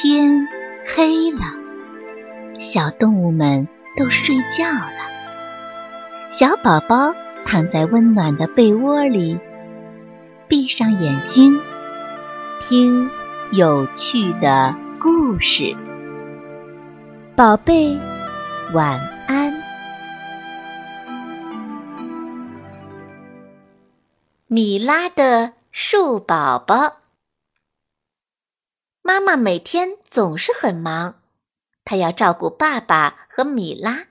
天黑了，小动物们都睡觉了。小宝宝躺在温暖的被窝里，闭上眼睛，听有趣的故事。宝贝，晚安。米拉的树宝宝。妈妈每天总是很忙，她要照顾爸爸和米拉，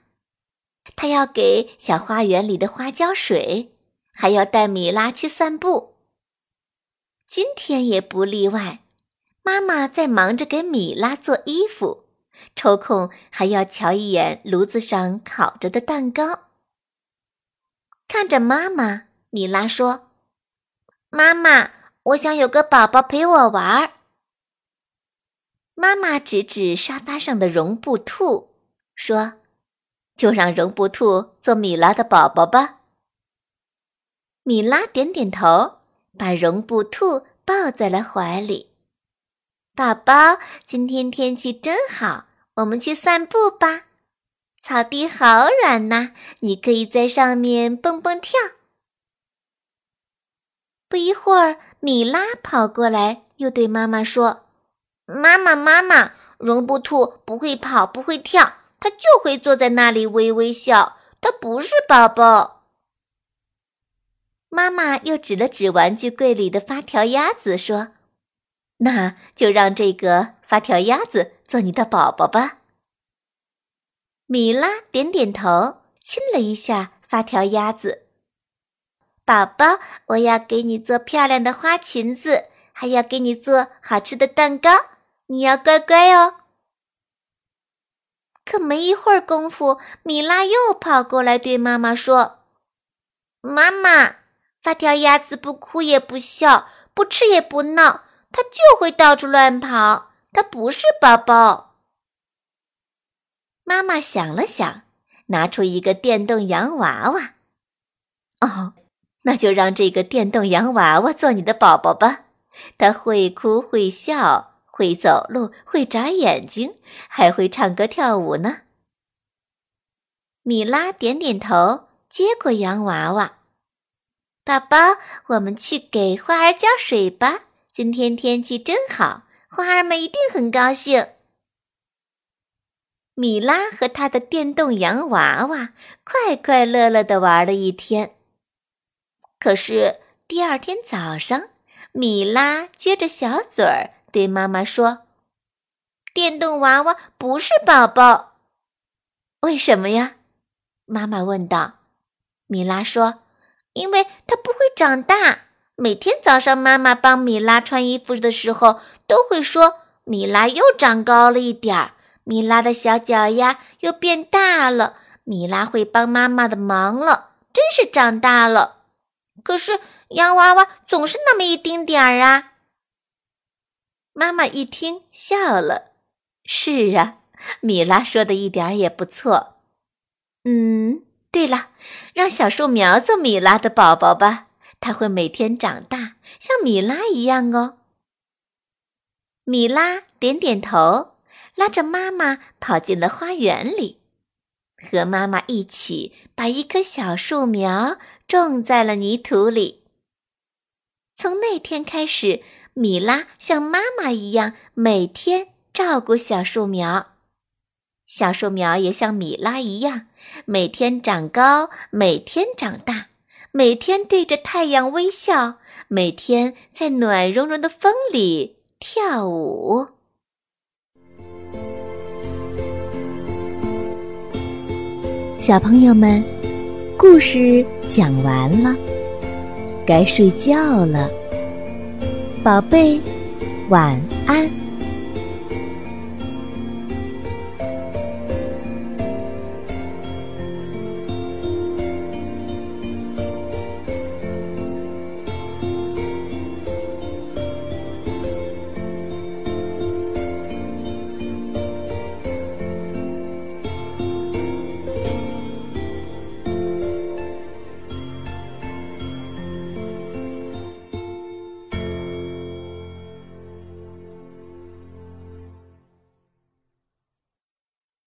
她要给小花园里的花浇水，还要带米拉去散步。今天也不例外，妈妈在忙着给米拉做衣服，抽空还要瞧一眼炉子上烤着的蛋糕。看着妈妈，米拉说：“妈妈，我想有个宝宝陪我玩儿。”妈妈指指沙发上的绒布兔，说：“就让绒布兔做米拉的宝宝吧。”米拉点点头，把绒布兔抱在了怀里。宝宝，今天天气真好，我们去散步吧。草地好软呐，你可以在上面蹦蹦跳。不一会儿，米拉跑过来，又对妈妈说。妈妈，妈妈，绒布兔不会跑，不会跳，它就会坐在那里微微笑。它不是宝宝。妈妈又指了指玩具柜里的发条鸭子，说：“那就让这个发条鸭子做你的宝宝吧。”米拉点点头，亲了一下发条鸭子。宝宝，我要给你做漂亮的花裙子，还要给你做好吃的蛋糕。你要乖乖哦。可没一会儿功夫，米拉又跑过来对妈妈说：“妈妈，发条鸭子不哭也不笑，不吃也不闹，它就会到处乱跑。它不是宝宝。”妈妈想了想，拿出一个电动洋娃娃。哦，那就让这个电动洋娃娃做你的宝宝吧。它会哭会笑。会走路，会眨眼睛，还会唱歌跳舞呢。米拉点点头，接过洋娃娃。宝宝，我们去给花儿浇水吧。今天天气真好，花儿们一定很高兴。米拉和他的电动洋娃娃快快乐乐的玩了一天。可是第二天早上，米拉撅着小嘴儿。对妈妈说：“电动娃娃不是宝宝，为什么呀？”妈妈问道。米拉说：“因为它不会长大。每天早上，妈妈帮米拉穿衣服的时候，都会说：‘米拉又长高了一点儿，米拉的小脚丫又变大了，米拉会帮妈妈的忙了，真是长大了。’可是洋娃娃总是那么一丁点儿啊。”妈妈一听笑了，是啊，米拉说的一点也不错。嗯，对了，让小树苗做米拉的宝宝吧，它会每天长大，像米拉一样哦。米拉点点头，拉着妈妈跑进了花园里，和妈妈一起把一棵小树苗种在了泥土里。从那天开始。米拉像妈妈一样每天照顾小树苗，小树苗也像米拉一样每天长高，每天长大，每天对着太阳微笑，每天在暖融融的风里跳舞。小朋友们，故事讲完了，该睡觉了。宝贝，晚安。